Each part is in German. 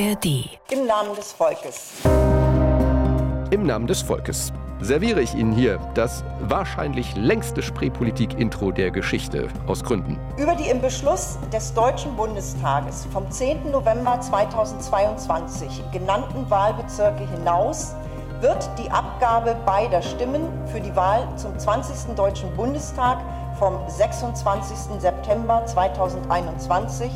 ARD. Im Namen des Volkes. Im Namen des Volkes serviere ich Ihnen hier das wahrscheinlich längste Spreepolitik-Intro der Geschichte aus Gründen. Über die im Beschluss des Deutschen Bundestages vom 10. November 2022 genannten Wahlbezirke hinaus wird die Abgabe beider Stimmen für die Wahl zum 20. Deutschen Bundestag vom 26. September 2021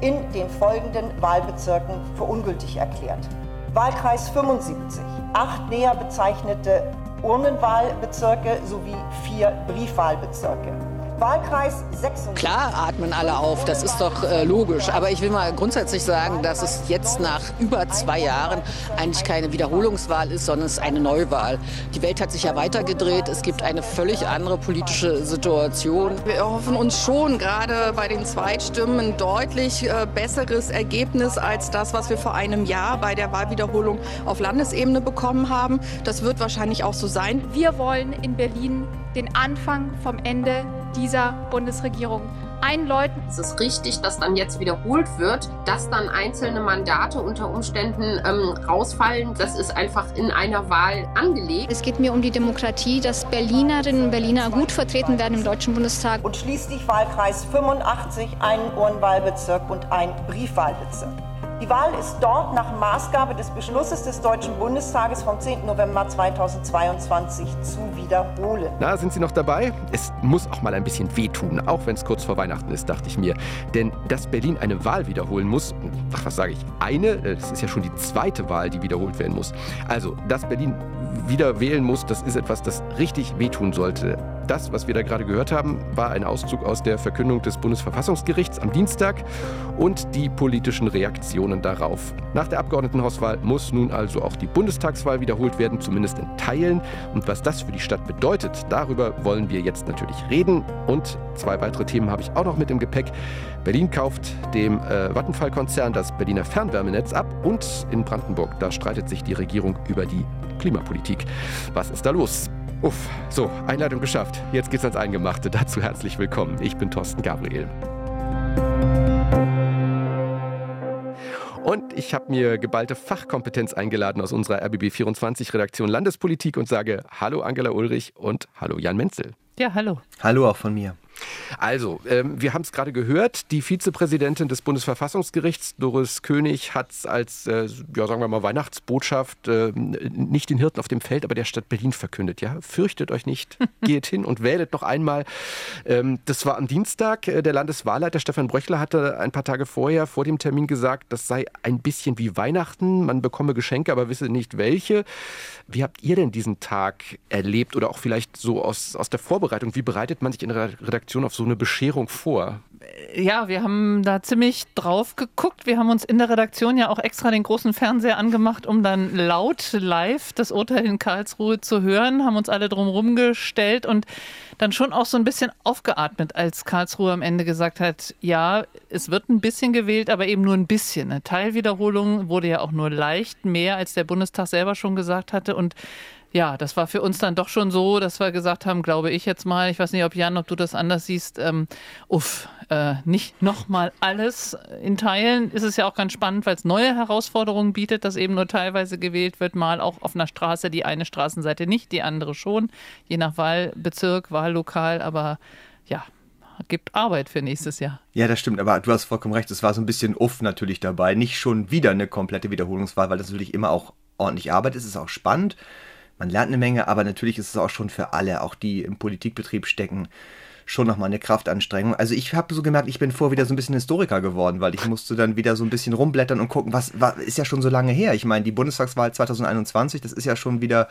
in den folgenden Wahlbezirken für ungültig erklärt. Wahlkreis 75, acht näher bezeichnete Urnenwahlbezirke sowie vier Briefwahlbezirke. Wahlkreis 76. Klar atmen alle auf, das ist doch äh, logisch. Aber ich will mal grundsätzlich sagen, dass es jetzt nach über zwei Jahren eigentlich keine Wiederholungswahl ist, sondern es ist eine Neuwahl. Die Welt hat sich ja weitergedreht. Es gibt eine völlig andere politische Situation. Wir hoffen uns schon gerade bei den Zweitstimmen ein deutlich äh, besseres Ergebnis als das, was wir vor einem Jahr bei der Wahlwiederholung auf Landesebene bekommen haben. Das wird wahrscheinlich auch so sein. Wir wollen in Berlin den Anfang vom Ende dieser Bundesregierung einläuten. Es ist richtig, dass dann jetzt wiederholt wird, dass dann einzelne Mandate unter Umständen ähm, rausfallen. Das ist einfach in einer Wahl angelegt. Es geht mir um die Demokratie, dass Berlinerinnen und Berliner gut vertreten werden im Deutschen Bundestag. Und schließlich Wahlkreis 85, einen Urnwahlbezirk und ein Briefwahlbezirk. Die Wahl ist dort nach Maßgabe des Beschlusses des Deutschen Bundestages vom 10. November 2022 zu wiederholen. Na, sind Sie noch dabei? Es muss auch mal ein bisschen wehtun, auch wenn es kurz vor Weihnachten ist, dachte ich mir. Denn dass Berlin eine Wahl wiederholen muss, ach, was sage ich, eine, das ist ja schon die zweite Wahl, die wiederholt werden muss. Also, dass Berlin wieder wählen muss, das ist etwas, das richtig wehtun sollte. Das, was wir da gerade gehört haben, war ein Auszug aus der Verkündung des Bundesverfassungsgerichts am Dienstag und die politischen Reaktionen darauf. Nach der Abgeordnetenhauswahl muss nun also auch die Bundestagswahl wiederholt werden, zumindest in Teilen. Und was das für die Stadt bedeutet, darüber wollen wir jetzt natürlich reden. Und zwei weitere Themen habe ich auch noch mit im Gepäck. Berlin kauft dem äh, Vattenfall-Konzern das Berliner Fernwärmenetz ab und in Brandenburg, da streitet sich die Regierung über die Klimapolitik. Was ist da los? Uff, so, Einleitung geschafft. Jetzt geht's ans Eingemachte. Dazu herzlich willkommen. Ich bin Thorsten Gabriel. Und ich habe mir geballte Fachkompetenz eingeladen aus unserer RBB24 Redaktion Landespolitik und sage Hallo Angela Ulrich und Hallo Jan Menzel. Ja, hallo. Hallo auch von mir. Also, ähm, wir haben es gerade gehört, die Vizepräsidentin des Bundesverfassungsgerichts, Doris König, hat es als, äh, ja, sagen wir mal, Weihnachtsbotschaft äh, nicht den Hirten auf dem Feld, aber der Stadt Berlin verkündet. Ja, fürchtet euch nicht, geht hin und wählet noch einmal. Ähm, das war am Dienstag. Äh, der Landeswahlleiter Stefan Bröchler hatte ein paar Tage vorher vor dem Termin gesagt, das sei ein bisschen wie Weihnachten. Man bekomme Geschenke, aber wisse nicht welche. Wie habt ihr denn diesen Tag erlebt oder auch vielleicht so aus, aus der Vorbereitung? Wie bereitet man sich in der Redaktion auf so eine Bescherung vor? Ja, wir haben da ziemlich drauf geguckt. Wir haben uns in der Redaktion ja auch extra den großen Fernseher angemacht, um dann laut live das Urteil in Karlsruhe zu hören, haben uns alle drumherum gestellt und dann schon auch so ein bisschen aufgeatmet, als Karlsruhe am Ende gesagt hat, ja, es wird ein bisschen gewählt, aber eben nur ein bisschen. Eine Teilwiederholung wurde ja auch nur leicht mehr, als der Bundestag selber schon gesagt hatte und ja, das war für uns dann doch schon so, dass wir gesagt haben, glaube ich jetzt mal, ich weiß nicht, ob Jan, ob du das anders siehst, ähm, uff, äh, nicht nochmal alles in Teilen. Ist es ja auch ganz spannend, weil es neue Herausforderungen bietet, dass eben nur teilweise gewählt wird, mal auch auf einer Straße, die eine Straßenseite nicht, die andere schon, je nach Wahlbezirk, Wahllokal, aber ja, gibt Arbeit für nächstes Jahr. Ja, das stimmt, aber du hast vollkommen recht, es war so ein bisschen uff natürlich dabei. Nicht schon wieder eine komplette Wiederholungswahl, weil das natürlich immer auch ordentlich Arbeit ist, es ist auch spannend man lernt eine Menge, aber natürlich ist es auch schon für alle, auch die im Politikbetrieb stecken, schon nochmal eine Kraftanstrengung. Also ich habe so gemerkt, ich bin vorher wieder so ein bisschen Historiker geworden, weil ich musste dann wieder so ein bisschen rumblättern und gucken, was, was ist ja schon so lange her. Ich meine, die Bundestagswahl 2021, das ist ja schon wieder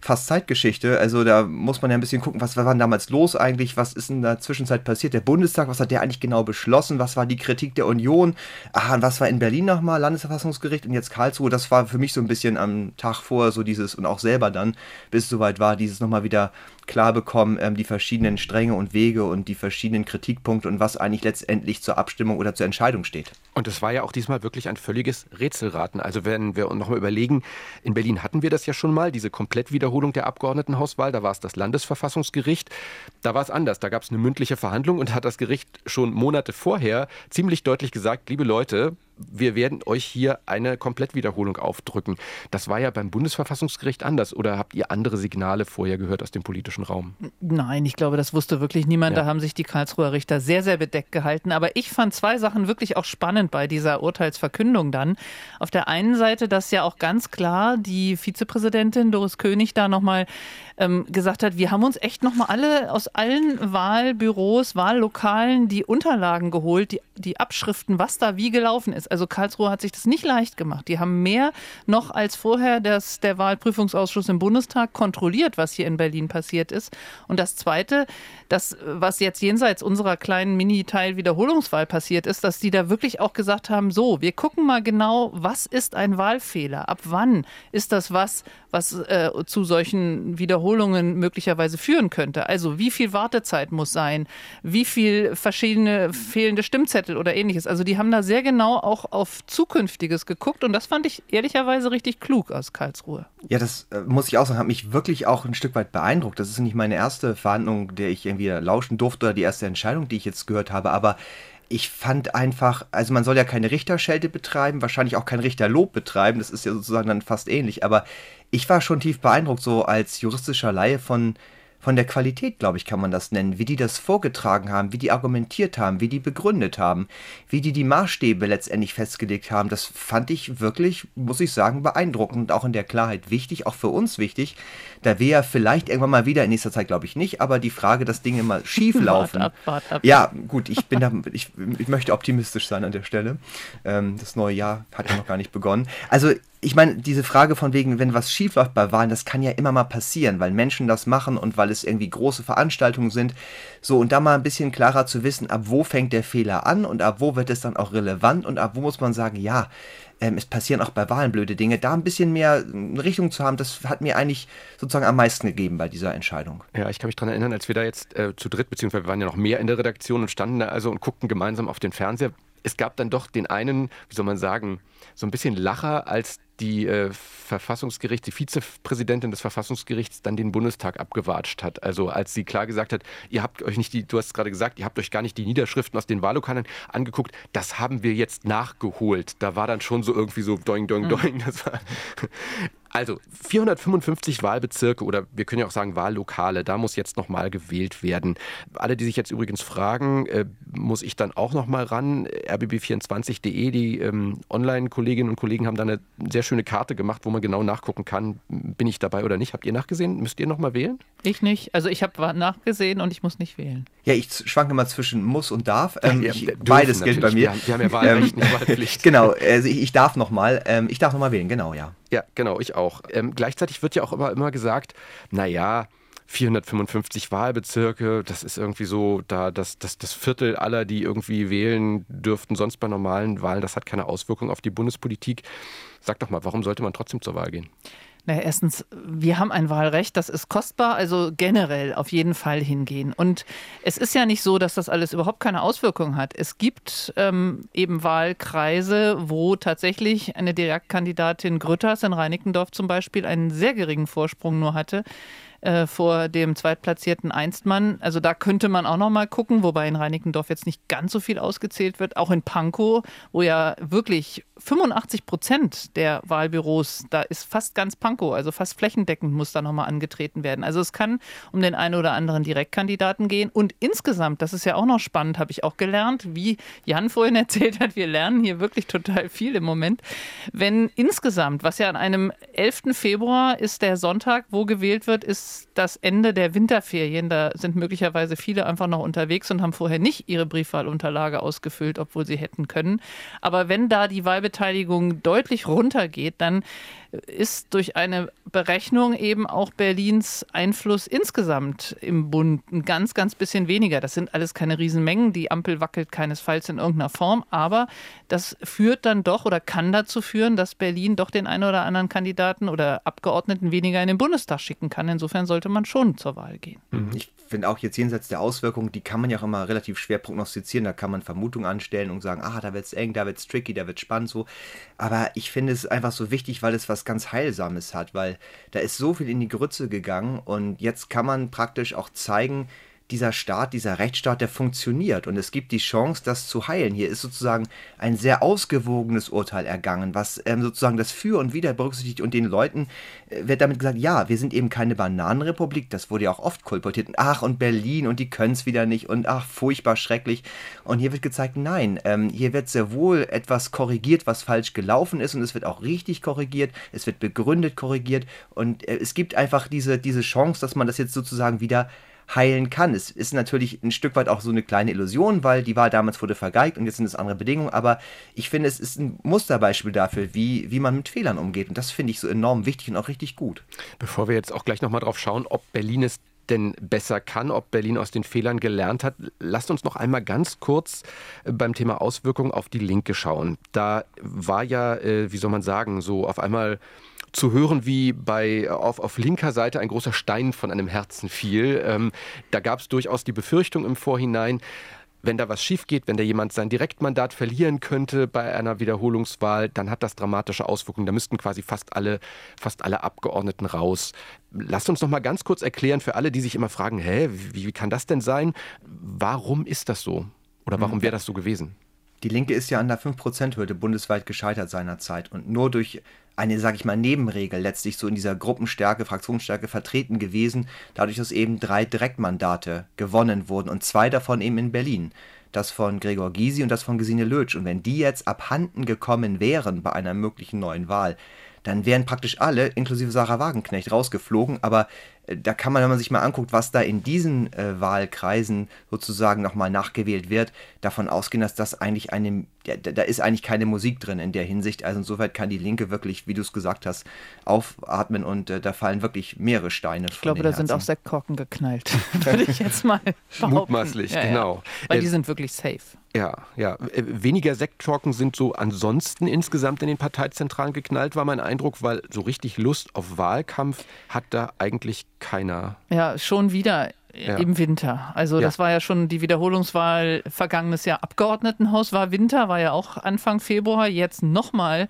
fast Zeitgeschichte. Also da muss man ja ein bisschen gucken, was war denn damals los eigentlich, was ist in der Zwischenzeit passiert. Der Bundestag, was hat der eigentlich genau beschlossen, was war die Kritik der Union, und was war in Berlin nochmal, Landesverfassungsgericht und jetzt Karlsruhe. Das war für mich so ein bisschen am Tag vor so dieses und auch selber dann, bis es soweit war, dieses nochmal wieder klar bekommen, ähm, die verschiedenen Stränge und Wege und die verschiedenen Kritikpunkte und was eigentlich letztendlich zur Abstimmung oder zur Entscheidung steht. Und es war ja auch diesmal wirklich ein völliges Rätselraten. Also wenn wir uns nochmal überlegen, in Berlin hatten wir das ja schon mal, diese Komplettwiederholung der Abgeordnetenhauswahl, da war es das Landesverfassungsgericht. Da war es anders, da gab es eine mündliche Verhandlung und hat das Gericht schon Monate vorher ziemlich deutlich gesagt, liebe Leute, wir werden euch hier eine Komplettwiederholung aufdrücken. Das war ja beim Bundesverfassungsgericht anders. Oder habt ihr andere Signale vorher gehört aus dem politischen Raum? Nein, ich glaube, das wusste wirklich niemand. Ja. Da haben sich die Karlsruher Richter sehr, sehr bedeckt gehalten. Aber ich fand zwei Sachen wirklich auch spannend bei dieser Urteilsverkündung dann. Auf der einen Seite, dass ja auch ganz klar die Vizepräsidentin Doris König da nochmal ähm, gesagt hat, wir haben uns echt nochmal alle aus allen Wahlbüros, Wahllokalen die Unterlagen geholt, die, die Abschriften, was da wie gelaufen ist. Also Karlsruhe hat sich das nicht leicht gemacht. Die haben mehr noch als vorher das, der Wahlprüfungsausschuss im Bundestag kontrolliert, was hier in Berlin passiert ist. Und das Zweite, das, was jetzt jenseits unserer kleinen Mini-Teil-Wiederholungswahl passiert ist, dass die da wirklich auch gesagt haben, so, wir gucken mal genau, was ist ein Wahlfehler? Ab wann ist das was, was äh, zu solchen Wiederholungen möglicherweise führen könnte. Also wie viel Wartezeit muss sein, wie viel verschiedene fehlende Stimmzettel oder ähnliches. Also die haben da sehr genau auch auf Zukünftiges geguckt und das fand ich ehrlicherweise richtig klug aus Karlsruhe. Ja, das äh, muss ich auch sagen, hat mich wirklich auch ein Stück weit beeindruckt. Das ist nicht meine erste Verhandlung, der ich irgendwie lauschen durfte oder die erste Entscheidung, die ich jetzt gehört habe, aber ich fand einfach, also man soll ja keine Richterschelte betreiben, wahrscheinlich auch kein Richterlob betreiben, das ist ja sozusagen dann fast ähnlich, aber ich war schon tief beeindruckt, so als juristischer Laie von, von der Qualität, glaube ich, kann man das nennen, wie die das vorgetragen haben, wie die argumentiert haben, wie die begründet haben, wie die die Maßstäbe letztendlich festgelegt haben. Das fand ich wirklich, muss ich sagen, beeindruckend und auch in der Klarheit wichtig, auch für uns wichtig, da wir ja vielleicht irgendwann mal wieder, in nächster Zeit glaube ich nicht, aber die Frage, dass Dinge mal schief laufen. Wart ab, wart ab. Ja, gut, ich bin da, ich, ich möchte optimistisch sein an der Stelle. Ähm, das neue Jahr hat ja noch gar nicht begonnen. Also ich meine, diese Frage von wegen, wenn was schief läuft bei Wahlen, das kann ja immer mal passieren, weil Menschen das machen und weil es irgendwie große Veranstaltungen sind. So, und da mal ein bisschen klarer zu wissen, ab wo fängt der Fehler an und ab wo wird es dann auch relevant und ab wo muss man sagen, ja, ähm, es passieren auch bei Wahlen blöde Dinge. Da ein bisschen mehr Richtung zu haben, das hat mir eigentlich sozusagen am meisten gegeben bei dieser Entscheidung. Ja, ich kann mich daran erinnern, als wir da jetzt äh, zu dritt, beziehungsweise wir waren ja noch mehr in der Redaktion und standen da also und guckten gemeinsam auf den Fernseher. Es gab dann doch den einen, wie soll man sagen, so ein bisschen Lacher, als die äh, Verfassungsgericht, die Vizepräsidentin des Verfassungsgerichts dann den Bundestag abgewatscht hat. Also als sie klar gesagt hat, ihr habt euch nicht die, du hast es gerade gesagt, ihr habt euch gar nicht die Niederschriften aus den Wahllokalen angeguckt, das haben wir jetzt nachgeholt. Da war dann schon so irgendwie so doing, doing, mhm. doing. Also 455 Wahlbezirke oder wir können ja auch sagen Wahllokale, da muss jetzt nochmal gewählt werden. Alle, die sich jetzt übrigens fragen, äh, muss ich dann auch nochmal ran? rbb24.de, die ähm, Online-Kolleginnen und Kollegen haben da eine sehr schöne Karte gemacht, wo man genau nachgucken kann, bin ich dabei oder nicht. Habt ihr nachgesehen? Müsst ihr nochmal wählen? Ich nicht. Also ich habe nachgesehen und ich muss nicht wählen. Ja, ich schwanke mal zwischen muss und darf. Ähm, ja, ich, beides gilt bei mir. Wir haben, wir haben ja Wahlrecht, nicht Wahlpflicht. genau, also ich, ich darf nochmal. Ähm, ich darf nochmal wählen, genau, ja. Ja, genau, ich auch. Ähm, gleichzeitig wird ja auch immer, immer gesagt, naja, 455 Wahlbezirke, das ist irgendwie so, da das, das, das Viertel aller, die irgendwie wählen dürften, sonst bei normalen Wahlen, das hat keine Auswirkung auf die Bundespolitik. Sag doch mal, warum sollte man trotzdem zur Wahl gehen? Naja, erstens, wir haben ein Wahlrecht, das ist kostbar, also generell auf jeden Fall hingehen. Und es ist ja nicht so, dass das alles überhaupt keine Auswirkungen hat. Es gibt ähm, eben Wahlkreise, wo tatsächlich eine Direktkandidatin Grütters in Reinickendorf zum Beispiel einen sehr geringen Vorsprung nur hatte äh, vor dem zweitplatzierten Einstmann. Also da könnte man auch noch mal gucken, wobei in Reinickendorf jetzt nicht ganz so viel ausgezählt wird. Auch in Pankow, wo ja wirklich 85 Prozent der Wahlbüros, da ist fast ganz Pankow, also fast flächendeckend muss da noch mal angetreten werden. Also es kann um den einen oder anderen Direktkandidaten gehen. Und insgesamt, das ist ja auch noch spannend, habe ich auch gelernt, wie Jan vorhin erzählt hat, wir lernen hier wirklich total viel im Moment. Wenn insgesamt, was ja an einem 11. Februar ist der Sonntag, wo gewählt wird, ist das Ende der Winterferien. Da sind möglicherweise viele einfach noch unterwegs und haben vorher nicht ihre Briefwahlunterlage ausgefüllt, obwohl sie hätten können. Aber wenn da die Wahlbeteiligung deutlich runtergeht, dann ist durch eine Berechnung eben auch Berlins Einfluss insgesamt im Bund ein ganz, ganz bisschen weniger. Das sind alles keine Riesenmengen. Die Ampel wackelt keinesfalls in irgendeiner Form. Aber das führt dann doch oder kann dazu führen, dass Berlin doch den einen oder anderen Kandidaten oder Abgeordneten weniger in den Bundestag schicken kann. Insofern sollte man schon zur Wahl gehen. Mhm. Ich finde auch jetzt jenseits der Auswirkungen, die kann man ja auch immer relativ schwer prognostizieren. Da kann man Vermutungen anstellen und sagen, ah, da wird es eng, da wird es tricky, da wird es spannend so. Aber ich finde es einfach so wichtig, weil es was ganz Heilsames hat, weil da ist so viel in die Grütze gegangen und jetzt kann man praktisch auch zeigen, dieser Staat, dieser Rechtsstaat, der funktioniert und es gibt die Chance, das zu heilen. Hier ist sozusagen ein sehr ausgewogenes Urteil ergangen, was ähm, sozusagen das Für und Wider berücksichtigt und den Leuten äh, wird damit gesagt, ja, wir sind eben keine Bananenrepublik, das wurde ja auch oft kolportiert. Ach, und Berlin und die können es wieder nicht und ach, furchtbar schrecklich. Und hier wird gezeigt, nein, ähm, hier wird sehr wohl etwas korrigiert, was falsch gelaufen ist und es wird auch richtig korrigiert, es wird begründet korrigiert und äh, es gibt einfach diese, diese Chance, dass man das jetzt sozusagen wieder heilen kann. Es ist natürlich ein Stück weit auch so eine kleine Illusion, weil die Wahl damals wurde vergeigt und jetzt sind es andere Bedingungen, aber ich finde, es ist ein Musterbeispiel dafür, wie, wie man mit Fehlern umgeht und das finde ich so enorm wichtig und auch richtig gut. Bevor wir jetzt auch gleich nochmal drauf schauen, ob Berlin es denn besser kann, ob Berlin aus den Fehlern gelernt hat. Lasst uns noch einmal ganz kurz äh, beim Thema Auswirkungen auf die Linke schauen. Da war ja, äh, wie soll man sagen, so auf einmal zu hören, wie bei auf, auf linker Seite ein großer Stein von einem Herzen fiel. Ähm, da gab es durchaus die Befürchtung im Vorhinein, wenn da was schief geht, wenn da jemand sein Direktmandat verlieren könnte bei einer Wiederholungswahl, dann hat das dramatische Auswirkungen. Da müssten quasi fast alle, fast alle Abgeordneten raus. Lasst uns noch mal ganz kurz erklären für alle, die sich immer fragen, hä, wie, wie kann das denn sein? Warum ist das so? Oder warum mhm. wäre das so gewesen? Die Linke ist ja an der 5%-Hürde bundesweit gescheitert seinerzeit. Und nur durch eine, sage ich mal, Nebenregel letztlich so in dieser Gruppenstärke, Fraktionsstärke vertreten gewesen, dadurch, dass eben drei Direktmandate gewonnen wurden und zwei davon eben in Berlin. Das von Gregor Gysi und das von Gesine Lötsch. Und wenn die jetzt abhanden gekommen wären bei einer möglichen neuen Wahl, dann wären praktisch alle, inklusive Sarah Wagenknecht, rausgeflogen. Aber da kann man, wenn man sich mal anguckt, was da in diesen äh, Wahlkreisen sozusagen nochmal nachgewählt wird, davon ausgehen, dass das eigentlich eine, ja, da ist eigentlich keine Musik drin in der Hinsicht. Also insoweit kann die Linke wirklich, wie du es gesagt hast, aufatmen und äh, da fallen wirklich mehrere Steine. Ich glaube, da Herzen. sind auch Sektkorken geknallt, würde ich jetzt mal behaupten. Mutmaßlich, ja, genau. Ja. Weil die sind wirklich safe. Ja, ja. Äh, weniger Sektkorken sind so ansonsten insgesamt in den Parteizentralen geknallt, war mein Eindruck, weil so richtig Lust auf Wahlkampf hat da eigentlich keiner. Ja, schon wieder ja. im Winter. Also ja. das war ja schon die Wiederholungswahl vergangenes Jahr Abgeordnetenhaus war Winter, war ja auch Anfang Februar, jetzt nochmal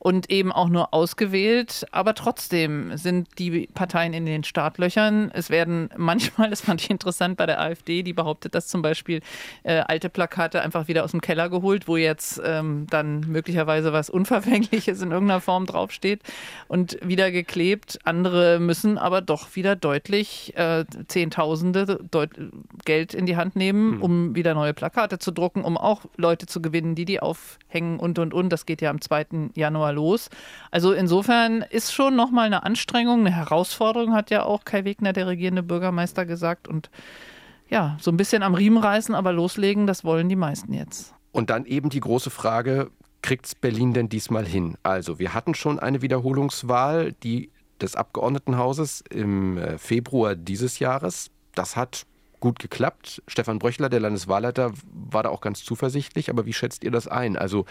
und eben auch nur ausgewählt. Aber trotzdem sind die Parteien in den Startlöchern. Es werden manchmal, das fand ich interessant bei der AfD, die behauptet, dass zum Beispiel äh, alte Plakate einfach wieder aus dem Keller geholt, wo jetzt ähm, dann möglicherweise was Unverfängliches in irgendeiner Form draufsteht und wieder geklebt. Andere müssen aber doch wieder deutlich äh, Zehntausende deut Geld in die Hand nehmen, hm. um wieder neue Plakate zu drucken, um auch Leute zu gewinnen, die die aufhängen und und und. Das geht ja am 2. Januar Januar los. Also insofern ist schon nochmal eine Anstrengung, eine Herausforderung, hat ja auch Kai Wegner, der regierende Bürgermeister, gesagt. Und ja, so ein bisschen am Riemen reißen, aber loslegen, das wollen die meisten jetzt. Und dann eben die große Frage, kriegt es Berlin denn diesmal hin? Also, wir hatten schon eine Wiederholungswahl, die des Abgeordnetenhauses im äh, Februar dieses Jahres. Das hat gut geklappt. Stefan Bröchler, der Landeswahlleiter, war da auch ganz zuversichtlich. Aber wie schätzt ihr das ein? Also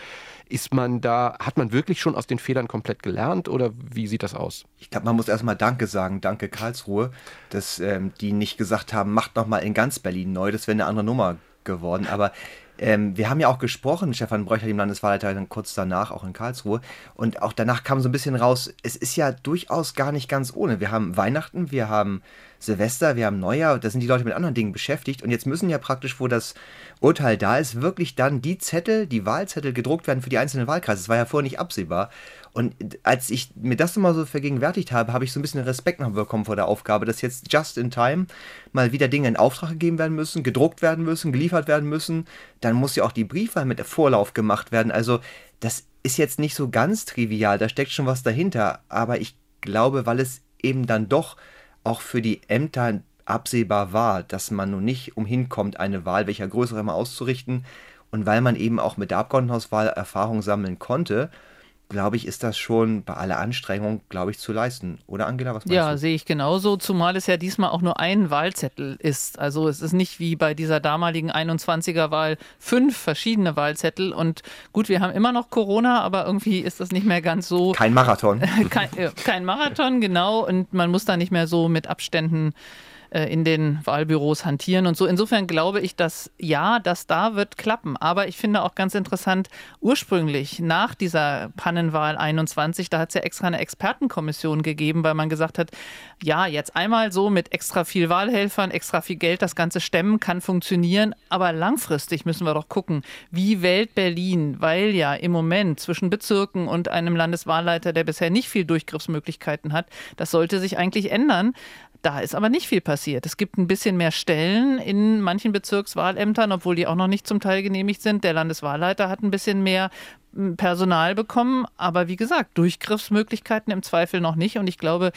ist man da, hat man wirklich schon aus den Fehlern komplett gelernt oder wie sieht das aus? Ich glaube, man muss erstmal Danke sagen, danke Karlsruhe, dass ähm, die nicht gesagt haben, macht nochmal in ganz Berlin neu, das wäre eine andere Nummer geworden. Aber ähm, wir haben ja auch gesprochen, Stefan Bröcher, dem Landeswahlleiter, dann kurz danach auch in Karlsruhe. Und auch danach kam so ein bisschen raus, es ist ja durchaus gar nicht ganz ohne. Wir haben Weihnachten, wir haben Silvester, wir haben Neujahr, da sind die Leute mit anderen Dingen beschäftigt. Und jetzt müssen ja praktisch, wo das Urteil da ist, wirklich dann die Zettel, die Wahlzettel gedruckt werden für die einzelnen Wahlkreise. Das war ja vorher nicht absehbar. Und als ich mir das mal so vergegenwärtigt habe, habe ich so ein bisschen Respekt noch bekommen vor der Aufgabe, dass jetzt just in time mal wieder Dinge in Auftrag gegeben werden müssen, gedruckt werden müssen, geliefert werden müssen. Dann muss ja auch die Briefwahl mit Vorlauf gemacht werden. Also das ist jetzt nicht so ganz trivial, da steckt schon was dahinter. Aber ich glaube, weil es eben dann doch auch für die Ämter absehbar war, dass man nun nicht umhin kommt, eine Wahl welcher größere immer auszurichten. Und weil man eben auch mit der Abgeordnetenhauswahl Erfahrung sammeln konnte, glaube ich, ist das schon bei aller Anstrengung, glaube ich, zu leisten. Oder Angela, was meinst ja, du? Ja, sehe ich genauso, zumal es ja diesmal auch nur ein Wahlzettel ist. Also es ist nicht wie bei dieser damaligen 21er-Wahl fünf verschiedene Wahlzettel. Und gut, wir haben immer noch Corona, aber irgendwie ist das nicht mehr ganz so. Kein Marathon. kein, kein Marathon, genau. Und man muss da nicht mehr so mit Abständen äh, in den Wahlbüros hantieren und so. Insofern glaube ich, dass ja, das da wird klappen. Aber ich finde auch ganz interessant, ursprünglich nach dieser Pannenwahl 21, da hat es ja extra eine Expertenkommission gegeben, weil man gesagt hat, ja, jetzt einmal so mit extra viel Wahlhelfern, extra viel Geld das Ganze stemmen kann funktionieren. Aber langfristig müssen wir doch gucken, wie wählt Berlin, weil ja im Moment zwischen Bezirken und einem Landeswahlleiter, der bisher nicht viel Durchgriffsmöglichkeiten hat, das sollte sich eigentlich ändern. Da ist aber nicht viel passiert. Es gibt ein bisschen mehr Stellen in manchen Bezirkswahlämtern, obwohl die auch noch nicht zum Teil genehmigt sind. Der Landeswahlleiter hat ein bisschen mehr Personal bekommen, aber wie gesagt, Durchgriffsmöglichkeiten im Zweifel noch nicht. Und ich glaube,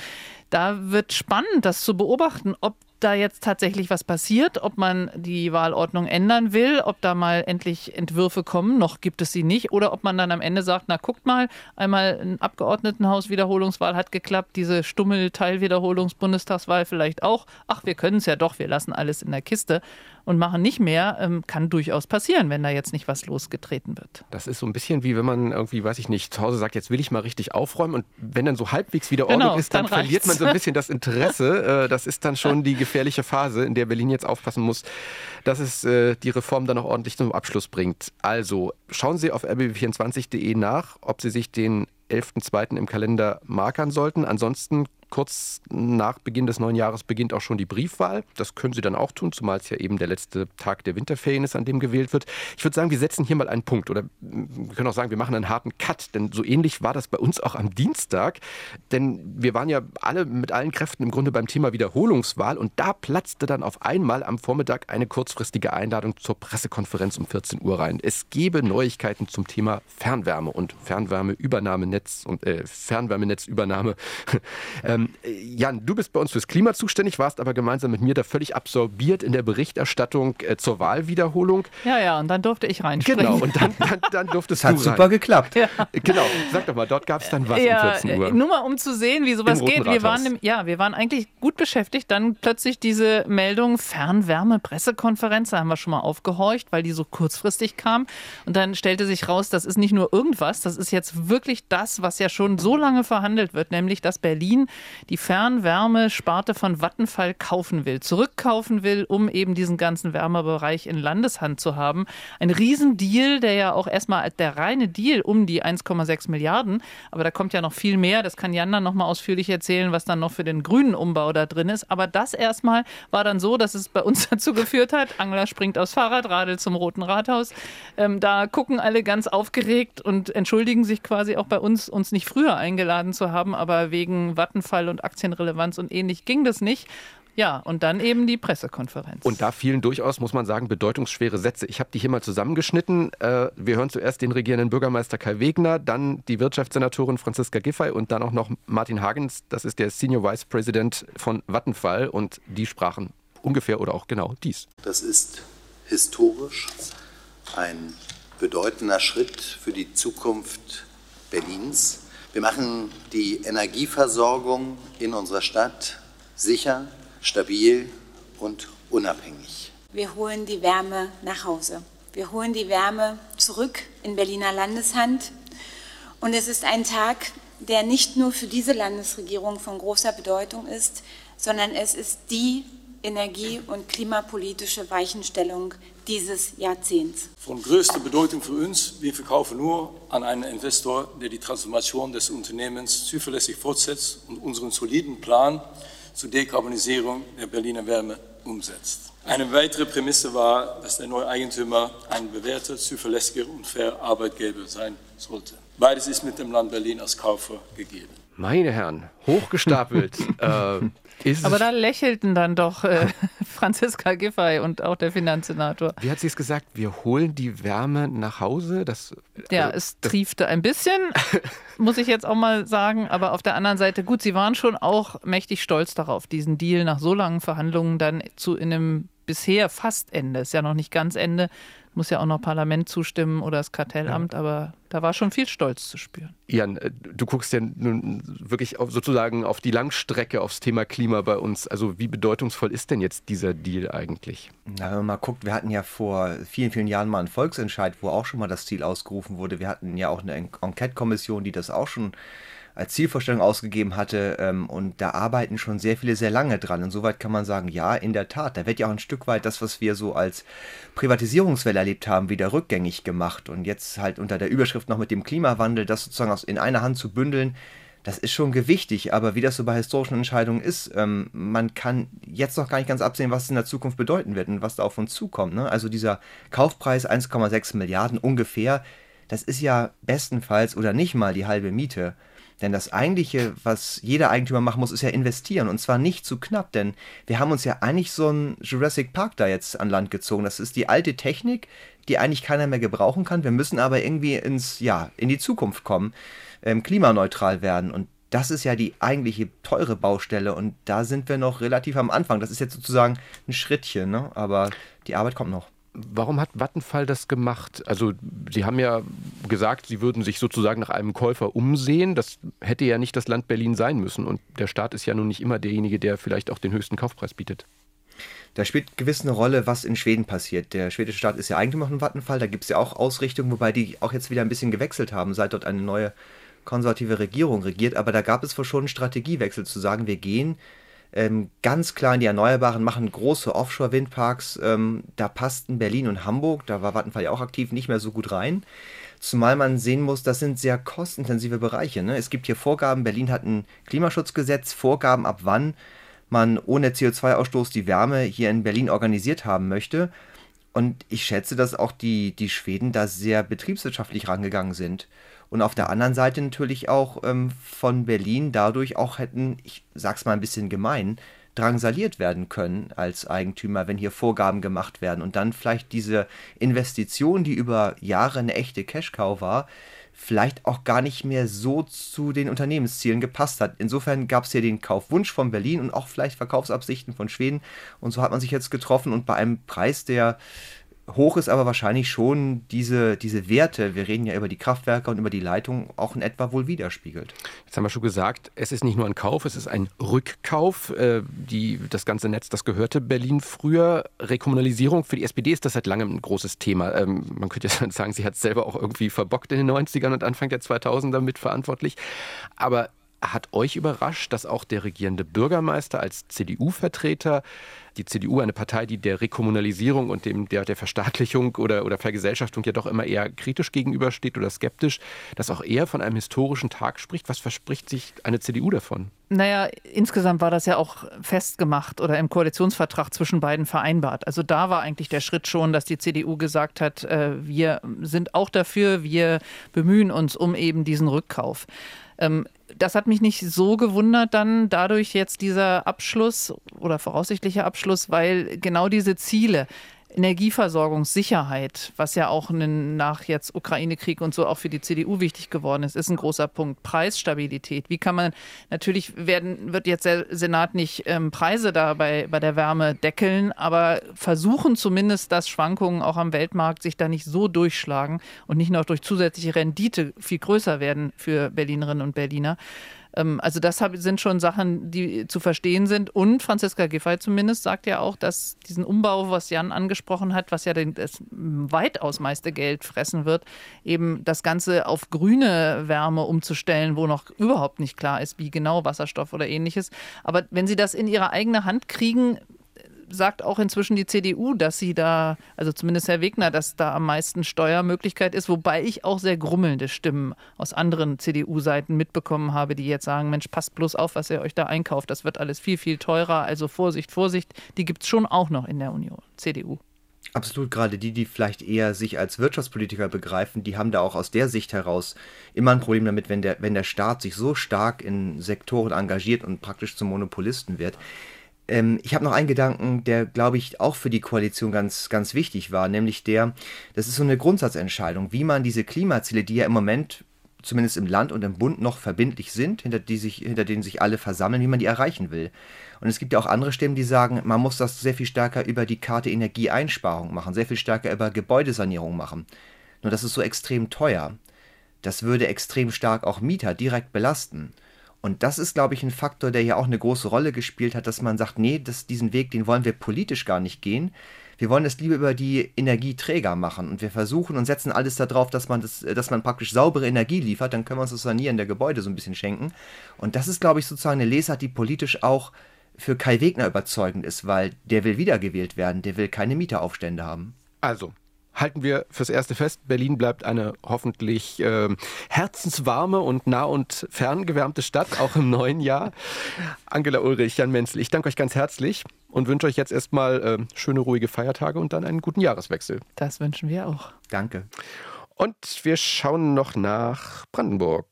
da wird spannend, das zu beobachten, ob da jetzt tatsächlich was passiert, ob man die Wahlordnung ändern will, ob da mal endlich Entwürfe kommen, noch gibt es sie nicht, oder ob man dann am Ende sagt, na guckt mal, einmal ein Abgeordnetenhaus-Wiederholungswahl hat geklappt, diese Stummel-Teilwiederholungs-Bundestagswahl vielleicht auch. Ach, wir können es ja doch, wir lassen alles in der Kiste und machen nicht mehr, ähm, kann durchaus passieren, wenn da jetzt nicht was losgetreten wird. Das ist so ein bisschen wie wenn man irgendwie, weiß ich nicht, zu Hause sagt, jetzt will ich mal richtig aufräumen und wenn dann so halbwegs wieder Ordnung genau, ist, dann, dann verliert man so ein bisschen das Interesse. Äh, das ist dann schon die gefährliche Phase, in der Berlin jetzt aufpassen muss, dass es äh, die Reform dann auch ordentlich zum Abschluss bringt. Also schauen Sie auf rbb24.de nach, ob Sie sich den 11.2. im Kalender markern sollten. Ansonsten kurz nach Beginn des neuen Jahres beginnt auch schon die Briefwahl. Das können Sie dann auch tun, zumal es ja eben der letzte Tag der Winterferien ist, an dem gewählt wird. Ich würde sagen, wir setzen hier mal einen Punkt oder wir können auch sagen, wir machen einen harten Cut, denn so ähnlich war das bei uns auch am Dienstag. Denn wir waren ja alle mit allen Kräften im Grunde beim Thema Wiederholungswahl und da platzte dann auf einmal am Vormittag eine kurzfristige Einladung zur Pressekonferenz um 14 Uhr rein. Es gebe Neuigkeiten zum Thema Fernwärme und Fernwärmeübernahmenetz und äh, Fernwärmenetzübernahme. ähm, ähm, Jan, du bist bei uns fürs Klima zuständig, warst aber gemeinsam mit mir da völlig absorbiert in der Berichterstattung äh, zur Wahlwiederholung. Ja, ja, und dann durfte ich reinspringen. Genau, und dann, dann, dann durftest das hat super geklappt. Ja. Genau, sag doch mal, dort gab es dann was ja, um 14 Uhr. Nur mal, um zu sehen, wie sowas geht. Wir waren, im, ja, wir waren eigentlich gut beschäftigt. Dann plötzlich diese Meldung Fernwärme-Pressekonferenz, da haben wir schon mal aufgehorcht, weil die so kurzfristig kam. Und dann stellte sich raus, das ist nicht nur irgendwas, das ist jetzt wirklich das, was ja schon so lange verhandelt wird, nämlich dass Berlin die Fernwärmesparte von Vattenfall kaufen will, zurückkaufen will, um eben diesen ganzen Wärmebereich in Landeshand zu haben. Ein Riesendeal, der ja auch erstmal der reine Deal um die 1,6 Milliarden, aber da kommt ja noch viel mehr. Das kann Jan dann nochmal ausführlich erzählen, was dann noch für den grünen Umbau da drin ist. Aber das erstmal war dann so, dass es bei uns dazu geführt hat, Angler springt aufs Fahrrad, radelt zum Roten Rathaus. Ähm, da gucken alle ganz aufgeregt und entschuldigen sich quasi auch bei uns, uns nicht früher eingeladen zu haben, aber wegen Vattenfall Marktfall und Aktienrelevanz und ähnlich ging das nicht. Ja, und dann eben die Pressekonferenz. Und da fielen durchaus, muss man sagen, bedeutungsschwere Sätze. Ich habe die hier mal zusammengeschnitten. Äh, wir hören zuerst den regierenden Bürgermeister Kai Wegner, dann die Wirtschaftssenatorin Franziska Giffey und dann auch noch Martin Hagens. Das ist der Senior Vice President von Vattenfall. Und die sprachen ungefähr oder auch genau dies. Das ist historisch ein bedeutender Schritt für die Zukunft Berlins. Wir machen die Energieversorgung in unserer Stadt sicher, stabil und unabhängig. Wir holen die Wärme nach Hause. Wir holen die Wärme zurück in Berliner Landeshand. Und es ist ein Tag, der nicht nur für diese Landesregierung von großer Bedeutung ist, sondern es ist die energie- und klimapolitische Weichenstellung dieses Jahrzehnts. Von größter Bedeutung für uns, wir verkaufen nur an einen Investor, der die Transformation des Unternehmens zuverlässig fortsetzt und unseren soliden Plan zur Dekarbonisierung der Berliner Wärme umsetzt. Eine weitere Prämisse war, dass der neue Eigentümer ein bewährter, zuverlässiger und fairer Arbeitgeber sein sollte. Beides ist mit dem Land Berlin als Kaufer gegeben. Meine Herren, hochgestapelt. äh, aber da lächelten dann doch äh, Franziska Giffey und auch der Finanzsenator. Wie hat sie es gesagt? Wir holen die Wärme nach Hause? Das, ja, also, es triefte ein bisschen, muss ich jetzt auch mal sagen. Aber auf der anderen Seite, gut, sie waren schon auch mächtig stolz darauf, diesen Deal nach so langen Verhandlungen dann zu in einem bisher fast Ende, ist ja noch nicht ganz Ende, muss ja auch noch Parlament zustimmen oder das Kartellamt, ja. aber da war schon viel Stolz zu spüren. Jan, äh, du guckst ja nun wirklich auf, sozusagen auf die Langstrecke, aufs Thema Klima bei uns. Also wie bedeutungsvoll ist denn jetzt dieser Deal eigentlich? Na, wenn man mal guckt, wir hatten ja vor vielen, vielen Jahren mal einen Volksentscheid, wo auch schon mal das Ziel ausgerufen wurde. Wir hatten ja auch eine Enquete-Kommission, die das auch schon als Zielvorstellung ausgegeben hatte. Ähm, und da arbeiten schon sehr viele sehr lange dran. Insoweit kann man sagen, ja, in der Tat, da wird ja auch ein Stück weit das, was wir so als Privatisierungswelle erlebt haben, wieder rückgängig gemacht. Und jetzt halt unter der Überschrift noch mit dem Klimawandel, das sozusagen aus, in einer Hand zu bündeln, das ist schon gewichtig, aber wie das so bei historischen Entscheidungen ist, ähm, man kann jetzt noch gar nicht ganz absehen, was es in der Zukunft bedeuten wird und was da auf uns zukommt. Ne? Also dieser Kaufpreis 1,6 Milliarden ungefähr, das ist ja bestenfalls oder nicht mal die halbe Miete. Denn das eigentliche, was jeder Eigentümer machen muss, ist ja investieren. Und zwar nicht zu knapp, denn wir haben uns ja eigentlich so einen Jurassic Park da jetzt an Land gezogen. Das ist die alte Technik, die eigentlich keiner mehr gebrauchen kann. Wir müssen aber irgendwie ins, ja, in die Zukunft kommen, ähm, klimaneutral werden. Und das ist ja die eigentliche teure Baustelle. Und da sind wir noch relativ am Anfang. Das ist jetzt sozusagen ein Schrittchen, ne? aber die Arbeit kommt noch. Warum hat Vattenfall das gemacht? Also Sie haben ja gesagt, Sie würden sich sozusagen nach einem Käufer umsehen. Das hätte ja nicht das Land Berlin sein müssen. Und der Staat ist ja nun nicht immer derjenige, der vielleicht auch den höchsten Kaufpreis bietet. Da spielt gewiss eine Rolle, was in Schweden passiert. Der schwedische Staat ist ja Eigentümer von Vattenfall. Da gibt es ja auch Ausrichtungen, wobei die auch jetzt wieder ein bisschen gewechselt haben, seit dort eine neue konservative Regierung regiert. Aber da gab es wohl schon einen Strategiewechsel zu sagen, wir gehen ähm, ganz klar in die Erneuerbaren, machen große Offshore-Windparks. Ähm, da passten Berlin und Hamburg, da war Vattenfall ja auch aktiv, nicht mehr so gut rein. Zumal man sehen muss, das sind sehr kostintensive Bereiche. Ne? Es gibt hier Vorgaben, Berlin hat ein Klimaschutzgesetz, Vorgaben, ab wann man ohne CO2-Ausstoß die Wärme hier in Berlin organisiert haben möchte. Und ich schätze, dass auch die, die Schweden da sehr betriebswirtschaftlich rangegangen sind und auf der anderen Seite natürlich auch ähm, von Berlin dadurch auch hätten, ich sag's mal ein bisschen gemein, drangsaliert werden können als Eigentümer, wenn hier Vorgaben gemacht werden und dann vielleicht diese Investition, die über Jahre eine echte Cash-Cow war, vielleicht auch gar nicht mehr so zu den Unternehmenszielen gepasst hat. Insofern gab es hier den Kaufwunsch von Berlin und auch vielleicht Verkaufsabsichten von Schweden und so hat man sich jetzt getroffen und bei einem Preis, der hoch ist aber wahrscheinlich schon diese, diese Werte, wir reden ja über die Kraftwerke und über die Leitung, auch in etwa wohl widerspiegelt. Jetzt haben wir schon gesagt, es ist nicht nur ein Kauf, es ist ein Rückkauf. Äh, die, das ganze Netz, das gehörte Berlin früher. Rekommunalisierung, für die SPD ist das seit langem ein großes Thema. Ähm, man könnte ja sagen, sie hat es selber auch irgendwie verbockt in den 90ern und Anfang der 2000er mitverantwortlich. Aber hat euch überrascht, dass auch der regierende Bürgermeister als CDU-Vertreter die CDU eine Partei, die der Rekommunalisierung und dem, der, der Verstaatlichung oder, oder Vergesellschaftung ja doch immer eher kritisch gegenübersteht oder skeptisch, dass auch er von einem historischen Tag spricht. Was verspricht sich eine CDU davon? Naja, insgesamt war das ja auch festgemacht oder im Koalitionsvertrag zwischen beiden vereinbart. Also da war eigentlich der Schritt schon, dass die CDU gesagt hat, äh, wir sind auch dafür, wir bemühen uns um eben diesen Rückkauf. Das hat mich nicht so gewundert, dann dadurch jetzt dieser Abschluss oder voraussichtlicher Abschluss, weil genau diese Ziele, Energieversorgungssicherheit, was ja auch nach jetzt Ukraine-Krieg und so auch für die CDU wichtig geworden ist, ist ein großer Punkt. Preisstabilität. Wie kann man, natürlich werden, wird jetzt der Senat nicht ähm, Preise da bei, bei der Wärme deckeln, aber versuchen zumindest, dass Schwankungen auch am Weltmarkt sich da nicht so durchschlagen und nicht noch durch zusätzliche Rendite viel größer werden für Berlinerinnen und Berliner. Ähm, also das sind schon Sachen, die zu verstehen sind. Und Franziska Giffey zumindest sagt ja auch, dass diesen Umbau, was Jan angesprochen hat, was ja das weitaus meiste Geld fressen wird, eben das Ganze auf grüne Wärme umzustellen, wo noch überhaupt nicht klar ist, wie genau Wasserstoff oder ähnliches. Aber wenn Sie das in Ihre eigene Hand kriegen, sagt auch inzwischen die CDU, dass sie da, also zumindest Herr Wegner, dass da am meisten Steuermöglichkeit ist, wobei ich auch sehr grummelnde Stimmen aus anderen CDU-Seiten mitbekommen habe, die jetzt sagen, Mensch, passt bloß auf, was ihr euch da einkauft, das wird alles viel, viel teurer, also Vorsicht, Vorsicht, die gibt es schon auch noch in der Union, CDU. Absolut, gerade die, die vielleicht eher sich als Wirtschaftspolitiker begreifen, die haben da auch aus der Sicht heraus immer ein Problem damit, wenn der, wenn der Staat sich so stark in Sektoren engagiert und praktisch zum Monopolisten wird. Ähm, ich habe noch einen Gedanken, der, glaube ich, auch für die Koalition ganz, ganz wichtig war, nämlich der, das ist so eine Grundsatzentscheidung, wie man diese Klimaziele, die ja im Moment zumindest im Land und im Bund noch verbindlich sind, hinter, die sich, hinter denen sich alle versammeln, wie man die erreichen will. Und es gibt ja auch andere Stimmen, die sagen, man muss das sehr viel stärker über die Karte Energieeinsparung machen, sehr viel stärker über Gebäudesanierung machen. Nur das ist so extrem teuer. Das würde extrem stark auch Mieter direkt belasten. Und das ist, glaube ich, ein Faktor, der hier auch eine große Rolle gespielt hat, dass man sagt, nee, das, diesen Weg, den wollen wir politisch gar nicht gehen. Wir wollen das lieber über die Energieträger machen und wir versuchen und setzen alles darauf, dass man das, dass man praktisch saubere Energie liefert, dann können wir uns das Sanieren der Gebäude so ein bisschen schenken. Und das ist, glaube ich, sozusagen eine Lesart, die politisch auch für Kai Wegner überzeugend ist, weil der will wiedergewählt werden, der will keine Mieteraufstände haben. Also, halten wir fürs Erste fest, Berlin bleibt eine hoffentlich äh, herzenswarme und nah und fern gewärmte Stadt, auch im neuen Jahr. Angela Ulrich, Jan Menzel, ich danke euch ganz herzlich und wünsche euch jetzt erstmal äh, schöne, ruhige Feiertage und dann einen guten Jahreswechsel. Das wünschen wir auch. Danke. Und wir schauen noch nach Brandenburg.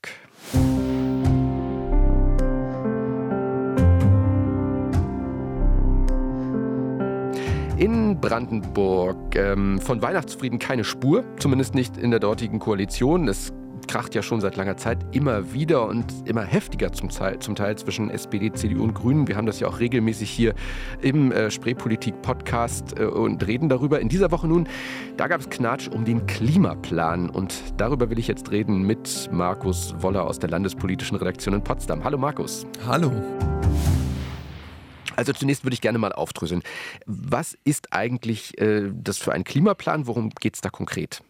In Brandenburg ähm, von Weihnachtsfrieden keine Spur, zumindest nicht in der dortigen Koalition. Es kracht ja schon seit langer Zeit immer wieder und immer heftiger zum Teil, zum Teil zwischen SPD, CDU und Grünen. Wir haben das ja auch regelmäßig hier im äh, Spreepolitik-Podcast äh, und reden darüber. In dieser Woche nun, da gab es Knatsch um den Klimaplan und darüber will ich jetzt reden mit Markus Woller aus der Landespolitischen Redaktion in Potsdam. Hallo Markus. Hallo. Also zunächst würde ich gerne mal aufdröseln. Was ist eigentlich äh, das für ein Klimaplan? Worum geht es da konkret?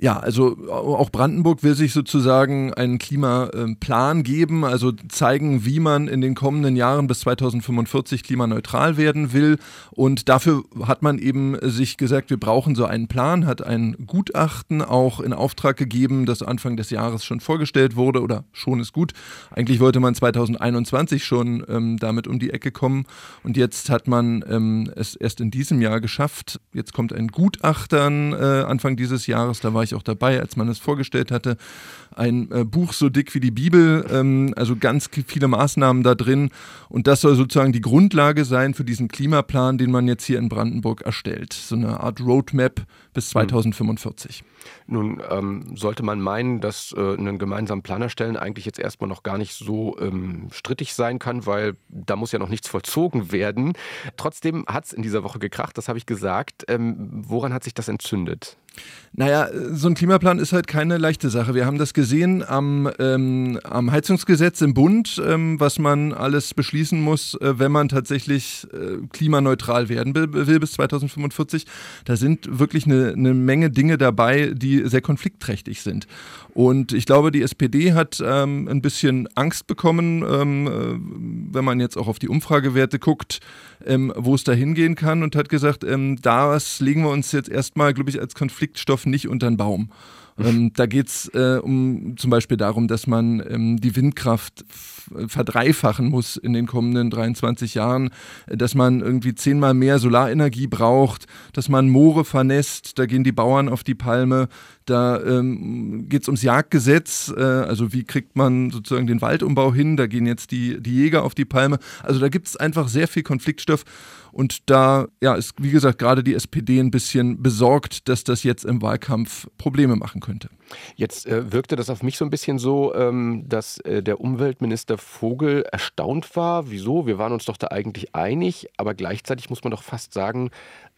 Ja, also auch Brandenburg will sich sozusagen einen Klimaplan geben, also zeigen, wie man in den kommenden Jahren bis 2045 klimaneutral werden will. Und dafür hat man eben sich gesagt, wir brauchen so einen Plan, hat ein Gutachten auch in Auftrag gegeben, das Anfang des Jahres schon vorgestellt wurde oder schon ist gut. Eigentlich wollte man 2021 schon ähm, damit um die Ecke kommen und jetzt hat man ähm, es erst in diesem Jahr geschafft. Jetzt kommt ein Gutachtern äh, Anfang dieses Jahres, da war ich ich auch dabei, als man es vorgestellt hatte. Ein äh, Buch so dick wie die Bibel, ähm, also ganz viele Maßnahmen da drin. Und das soll sozusagen die Grundlage sein für diesen Klimaplan, den man jetzt hier in Brandenburg erstellt. So eine Art Roadmap bis 2045. Hm. Nun ähm, sollte man meinen, dass äh, einen gemeinsamen Plan erstellen eigentlich jetzt erstmal noch gar nicht so ähm, strittig sein kann, weil da muss ja noch nichts vollzogen werden. Trotzdem hat es in dieser Woche gekracht, das habe ich gesagt. Ähm, woran hat sich das entzündet? Naja, so ein Klimaplan ist halt keine leichte Sache. Wir haben das gesehen am, ähm, am Heizungsgesetz im Bund, ähm, was man alles beschließen muss, äh, wenn man tatsächlich äh, klimaneutral werden will bis 2045. Da sind wirklich eine, eine Menge Dinge dabei, die sehr konfliktträchtig sind. Und ich glaube, die SPD hat ähm, ein bisschen Angst bekommen, ähm, äh, wenn man jetzt auch auf die Umfragewerte guckt, ähm, wo es da hingehen kann und hat gesagt, ähm, das legen wir uns jetzt erstmal, glaube ich, als Konfliktstoff nicht unter den Baum. Ähm, da geht es äh, um zum Beispiel darum, dass man ähm, die Windkraft verdreifachen muss in den kommenden 23 Jahren, dass man irgendwie zehnmal mehr Solarenergie braucht, dass man Moore vernässt, da gehen die Bauern auf die Palme, da ähm, geht es ums Jagdgesetz, äh, also wie kriegt man sozusagen den Waldumbau hin, da gehen jetzt die, die Jäger auf die Palme. Also da gibt es einfach sehr viel Konfliktstoff und da ja, ist, wie gesagt, gerade die SPD ein bisschen besorgt, dass das jetzt im Wahlkampf Probleme machen könnte. Jetzt äh, wirkte das auf mich so ein bisschen so, ähm, dass äh, der Umweltminister Vogel erstaunt war. Wieso? Wir waren uns doch da eigentlich einig, aber gleichzeitig muss man doch fast sagen,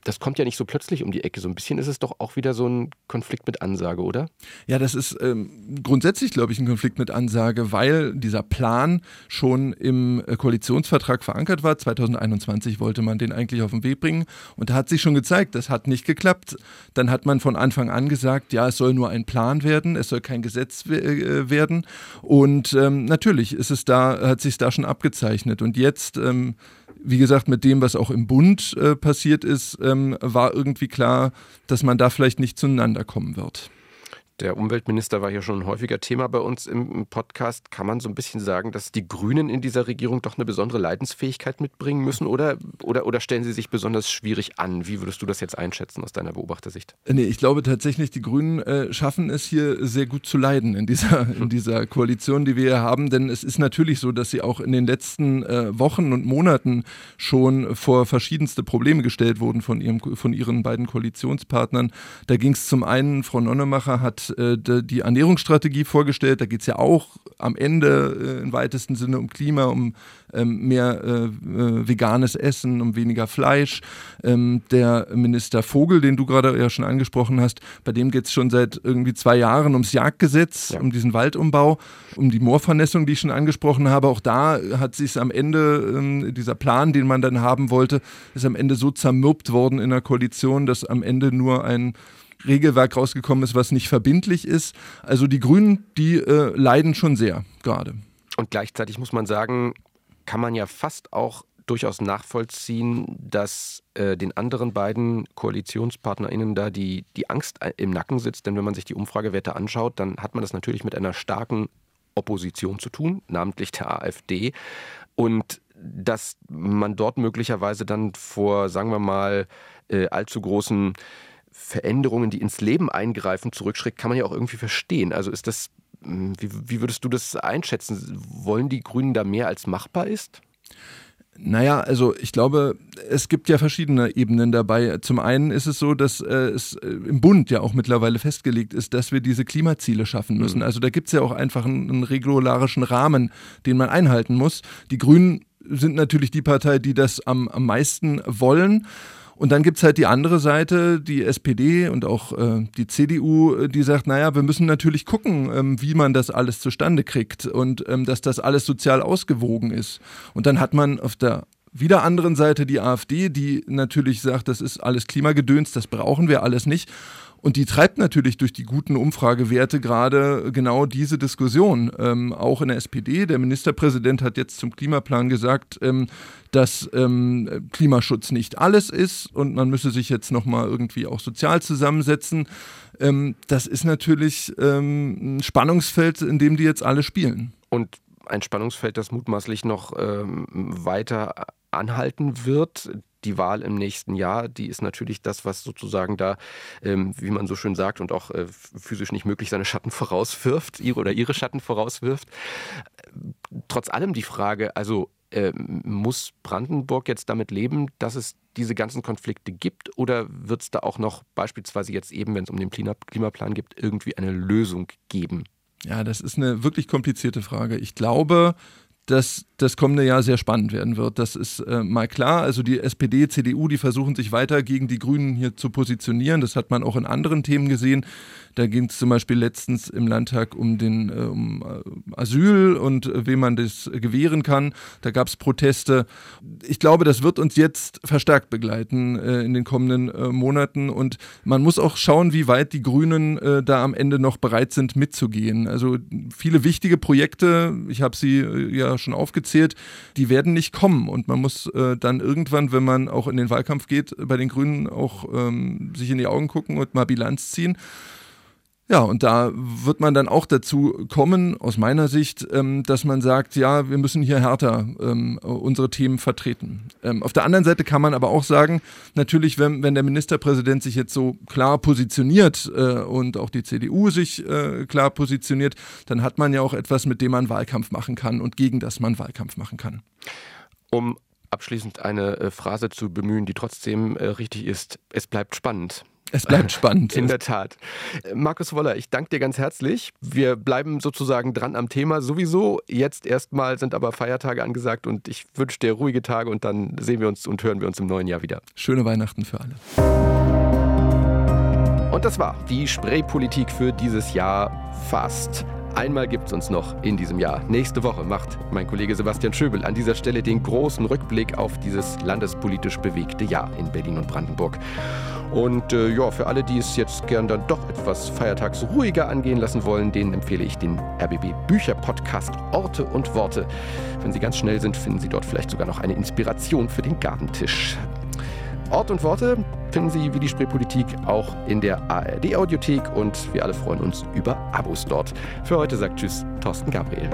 das kommt ja nicht so plötzlich um die Ecke. So ein bisschen ist es doch auch wieder so ein Konflikt mit Ansage, oder? Ja, das ist ähm, grundsätzlich, glaube ich, ein Konflikt mit Ansage, weil dieser Plan schon im äh, Koalitionsvertrag verankert war. 2021 wollte man den eigentlich auf den Weg bringen und da hat sich schon gezeigt, das hat nicht geklappt. Dann hat man von Anfang an gesagt, ja, es soll nur ein Plan werden, es soll kein Gesetz äh, werden. Und ähm, natürlich ist es da, hat sich da schon abgezeichnet. Und jetzt ähm, wie gesagt, mit dem, was auch im Bund äh, passiert ist, ähm, war irgendwie klar, dass man da vielleicht nicht zueinander kommen wird. Der Umweltminister war hier schon ein häufiger Thema bei uns im Podcast. Kann man so ein bisschen sagen, dass die Grünen in dieser Regierung doch eine besondere Leidensfähigkeit mitbringen müssen oder, oder, oder stellen sie sich besonders schwierig an? Wie würdest du das jetzt einschätzen aus deiner Beobachtersicht? Nee, ich glaube tatsächlich, die Grünen äh, schaffen es hier sehr gut zu leiden in dieser, in dieser Koalition, die wir hier haben. Denn es ist natürlich so, dass sie auch in den letzten äh, Wochen und Monaten schon vor verschiedenste Probleme gestellt wurden von, ihrem, von ihren beiden Koalitionspartnern. Da ging es zum einen, Frau Nonnemacher hat hat äh, die Ernährungsstrategie vorgestellt. Da geht es ja auch am Ende äh, im weitesten Sinne um Klima, um ähm, mehr äh, äh, veganes Essen, um weniger Fleisch. Ähm, der Minister Vogel, den du gerade ja schon angesprochen hast, bei dem geht es schon seit irgendwie zwei Jahren ums Jagdgesetz, ja. um diesen Waldumbau, um die Moorvernässung, die ich schon angesprochen habe. Auch da hat sich am Ende, ähm, dieser Plan, den man dann haben wollte, ist am Ende so zermürbt worden in der Koalition, dass am Ende nur ein Regelwerk rausgekommen ist, was nicht verbindlich ist. Also die Grünen, die äh, leiden schon sehr gerade. Und gleichzeitig muss man sagen, kann man ja fast auch durchaus nachvollziehen, dass äh, den anderen beiden KoalitionspartnerInnen da die, die Angst im Nacken sitzt. Denn wenn man sich die Umfragewerte anschaut, dann hat man das natürlich mit einer starken Opposition zu tun, namentlich der AfD. Und dass man dort möglicherweise dann vor, sagen wir mal, äh, allzu großen Veränderungen, die ins Leben eingreifen, zurückschreckt, kann man ja auch irgendwie verstehen. Also ist das, hm, wie, wie würdest du das einschätzen? Wollen die Grünen da mehr als machbar ist? Naja, also ich glaube, es gibt ja verschiedene Ebenen dabei. Zum einen ist es so, dass äh, es äh, im Bund ja auch mittlerweile festgelegt ist, dass wir diese Klimaziele schaffen müssen. Mhm. Also da gibt es ja auch einfach einen, einen regularischen Rahmen, den man einhalten muss. Die Grünen sind natürlich die Partei, die das am, am meisten wollen. Und dann gibt's halt die andere Seite, die SPD und auch äh, die CDU, äh, die sagt, naja, wir müssen natürlich gucken, ähm, wie man das alles zustande kriegt und ähm, dass das alles sozial ausgewogen ist. Und dann hat man auf der wieder anderen Seite die AfD, die natürlich sagt, das ist alles Klimagedöns, das brauchen wir alles nicht. Und die treibt natürlich durch die guten Umfragewerte gerade genau diese Diskussion. Ähm, auch in der SPD. Der Ministerpräsident hat jetzt zum Klimaplan gesagt, ähm, dass ähm, Klimaschutz nicht alles ist und man müsse sich jetzt nochmal irgendwie auch sozial zusammensetzen. Ähm, das ist natürlich ähm, ein Spannungsfeld, in dem die jetzt alle spielen. Und ein Spannungsfeld, das mutmaßlich noch ähm, weiter anhalten wird die Wahl im nächsten Jahr, die ist natürlich das, was sozusagen da, ähm, wie man so schön sagt und auch äh, physisch nicht möglich seine Schatten vorauswirft, ihre oder ihre Schatten vorauswirft. Trotz allem die Frage, also äh, muss Brandenburg jetzt damit leben, dass es diese ganzen Konflikte gibt oder wird es da auch noch beispielsweise jetzt eben, wenn es um den Klimaplan geht, irgendwie eine Lösung geben? Ja, das ist eine wirklich komplizierte Frage. Ich glaube, dass das kommende Jahr sehr spannend werden wird. Das ist äh, mal klar. Also die SPD, CDU, die versuchen sich weiter gegen die Grünen hier zu positionieren. Das hat man auch in anderen Themen gesehen. Da ging es zum Beispiel letztens im Landtag um den äh, um äh, Asyl und äh, wem man das gewähren kann. Da gab es Proteste. Ich glaube, das wird uns jetzt verstärkt begleiten äh, in den kommenden äh, Monaten. Und man muss auch schauen, wie weit die Grünen äh, da am Ende noch bereit sind, mitzugehen. Also viele wichtige Projekte, ich habe sie ja schon aufgezählt, die werden nicht kommen. Und man muss äh, dann irgendwann, wenn man auch in den Wahlkampf geht, bei den Grünen auch ähm, sich in die Augen gucken und mal Bilanz ziehen. Ja, und da wird man dann auch dazu kommen, aus meiner Sicht, ähm, dass man sagt, ja, wir müssen hier härter ähm, unsere Themen vertreten. Ähm, auf der anderen Seite kann man aber auch sagen, natürlich, wenn, wenn der Ministerpräsident sich jetzt so klar positioniert äh, und auch die CDU sich äh, klar positioniert, dann hat man ja auch etwas, mit dem man Wahlkampf machen kann und gegen das man Wahlkampf machen kann. Um abschließend eine äh, Phrase zu bemühen, die trotzdem äh, richtig ist, es bleibt spannend. Es bleibt spannend. In der Tat. Markus Woller, ich danke dir ganz herzlich. Wir bleiben sozusagen dran am Thema sowieso. Jetzt erstmal sind aber Feiertage angesagt und ich wünsche dir ruhige Tage und dann sehen wir uns und hören wir uns im neuen Jahr wieder. Schöne Weihnachten für alle. Und das war die Spraypolitik für dieses Jahr fast. Einmal gibt es uns noch in diesem Jahr. Nächste Woche macht mein Kollege Sebastian Schöbel an dieser Stelle den großen Rückblick auf dieses landespolitisch bewegte Jahr in Berlin und Brandenburg. Und äh, ja, für alle, die es jetzt gern dann doch etwas feiertags ruhiger angehen lassen wollen, denen empfehle ich den RBB Bücher Podcast Orte und Worte. Wenn Sie ganz schnell sind, finden Sie dort vielleicht sogar noch eine Inspiration für den Gartentisch. Ort und Worte finden Sie wie die Spreepolitik auch in der ARD Audiothek und wir alle freuen uns über Abos dort. Für heute sagt Tschüss, Thorsten Gabriel.